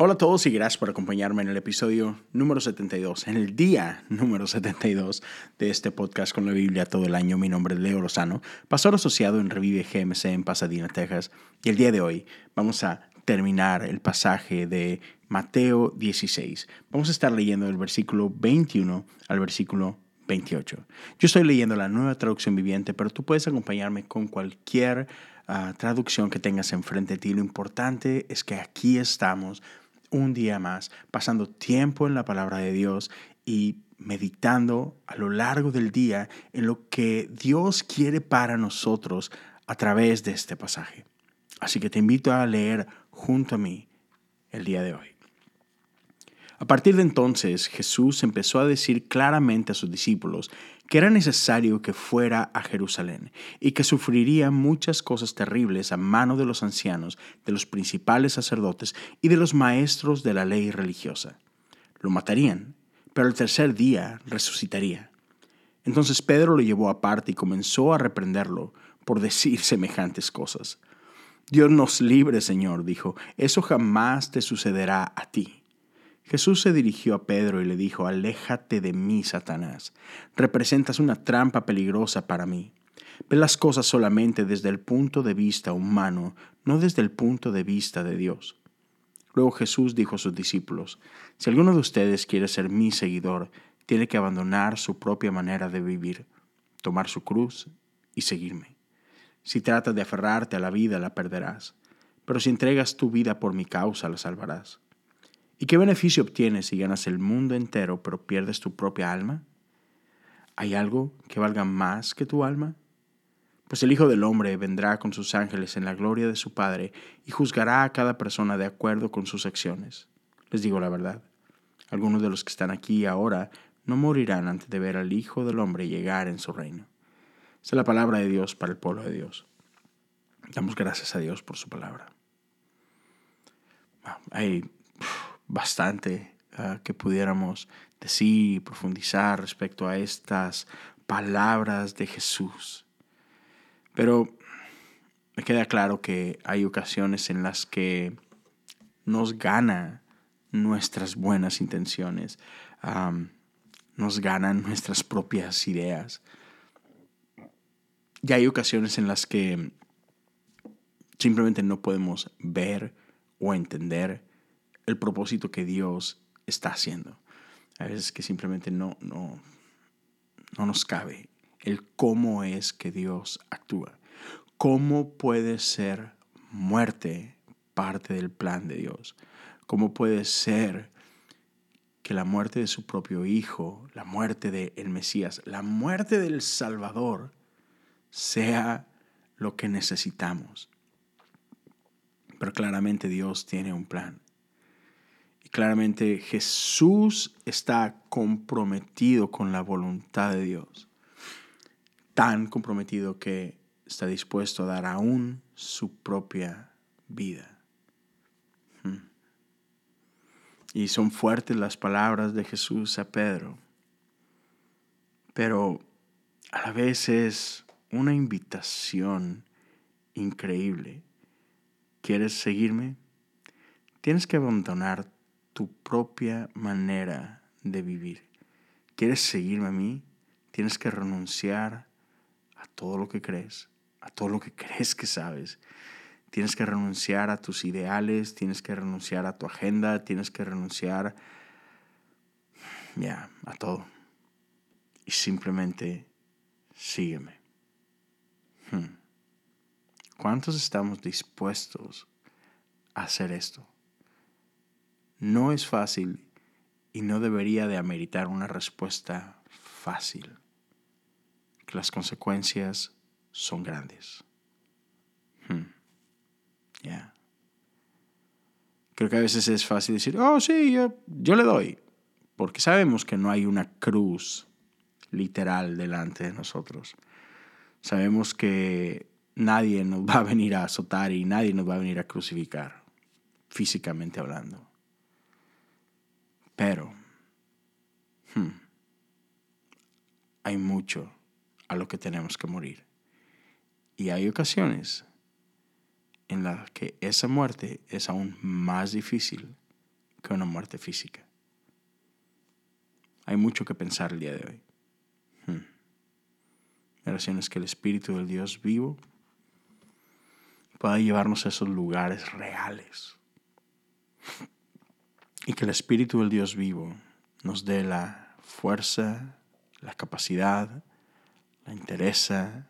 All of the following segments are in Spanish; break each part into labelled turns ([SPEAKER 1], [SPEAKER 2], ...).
[SPEAKER 1] Hola a todos y gracias por acompañarme en el episodio número 72, en el día número 72 de este podcast con la Biblia todo el año. Mi nombre es Leo Lozano, pastor asociado en Revive GMC en Pasadena, Texas. Y el día de hoy vamos a terminar el pasaje de Mateo 16. Vamos a estar leyendo el versículo 21 al versículo 28. Yo estoy leyendo la nueva traducción viviente, pero tú puedes acompañarme con cualquier ah, traducción que tengas enfrente de ti. Lo importante es que aquí estamos un día más, pasando tiempo en la palabra de Dios y meditando a lo largo del día en lo que Dios quiere para nosotros a través de este pasaje. Así que te invito a leer junto a mí el día de hoy. A partir de entonces Jesús empezó a decir claramente a sus discípulos que era necesario que fuera a Jerusalén y que sufriría muchas cosas terribles a mano de los ancianos, de los principales sacerdotes y de los maestros de la ley religiosa. Lo matarían, pero el tercer día resucitaría. Entonces Pedro lo llevó aparte y comenzó a reprenderlo por decir semejantes cosas. Dios nos libre, Señor, dijo, eso jamás te sucederá a ti. Jesús se dirigió a Pedro y le dijo, Aléjate de mí, Satanás. Representas una trampa peligrosa para mí. Ve las cosas solamente desde el punto de vista humano, no desde el punto de vista de Dios. Luego Jesús dijo a sus discípulos, Si alguno de ustedes quiere ser mi seguidor, tiene que abandonar su propia manera de vivir, tomar su cruz y seguirme. Si tratas de aferrarte a la vida, la perderás, pero si entregas tu vida por mi causa, la salvarás. ¿Y qué beneficio obtienes si ganas el mundo entero pero pierdes tu propia alma? ¿Hay algo que valga más que tu alma? Pues el Hijo del Hombre vendrá con sus ángeles en la gloria de su Padre y juzgará a cada persona de acuerdo con sus acciones. Les digo la verdad, algunos de los que están aquí ahora no morirán antes de ver al Hijo del Hombre llegar en su reino. Es la palabra de Dios para el pueblo de Dios. Damos gracias a Dios por su palabra. Hay bastante ah, que pudiéramos decir y profundizar respecto a estas palabras de Jesús. Pero me queda claro que hay ocasiones en las que nos gana nuestras buenas intenciones, nos ganan nuestras propias ideas. Y hay ocasiones en las que simplemente no podemos ver o entender el propósito que Dios está haciendo. A veces que simplemente no, no, no nos cabe el cómo es que Dios actúa. ¿Cómo puede ser muerte parte del plan de Dios? ¿Cómo puede ser que la muerte de su propio Hijo, la muerte del el Mesías, la muerte del Salvador sea lo que necesitamos? Pero claramente Dios tiene un plan. Claramente Jesús está comprometido con la voluntad de Dios. Tan comprometido que está dispuesto a dar aún su propia vida. Hmm. Y son fuertes las palabras de Jesús a Pedro. Pero a la vez es una invitación increíble. ¿Quieres seguirme? Tienes que abandonar tu propia manera de vivir. ¿Quieres seguirme a mí? Tienes que renunciar a todo lo que crees, a todo lo que crees que sabes. Tienes que renunciar a tus ideales, tienes que renunciar a tu agenda, tienes que renunciar ya a todo. Y simplemente sígueme. Hmm. ¿Cuántos estamos dispuestos a hacer esto? No es fácil y no debería de ameritar una respuesta fácil, las consecuencias son grandes. Hmm. Creo que a veces es fácil decir, oh sí, yo le doy, porque sabemos que no hay una cruz literal delante de nosotros. Sabemos que nadie nos va a venir a azotar y nadie nos va a venir a crucificar, físicamente hablando. Pero hmm, hay mucho a lo que tenemos que morir. Y hay ocasiones en las que esa muerte es aún más difícil que una muerte física. Hay mucho que pensar el día de hoy. Hmm. Oración es que el Espíritu del Dios vivo pueda llevarnos a esos lugares reales. Y que el Espíritu del Dios vivo nos dé la fuerza, la capacidad, la interesa,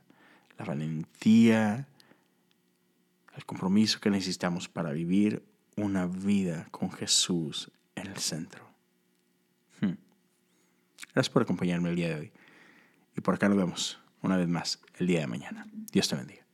[SPEAKER 1] la valentía, el compromiso que necesitamos para vivir una vida con Jesús en el centro. Hmm. Gracias por acompañarme el día de hoy. Y por acá nos vemos una vez más el día de mañana. Dios te bendiga.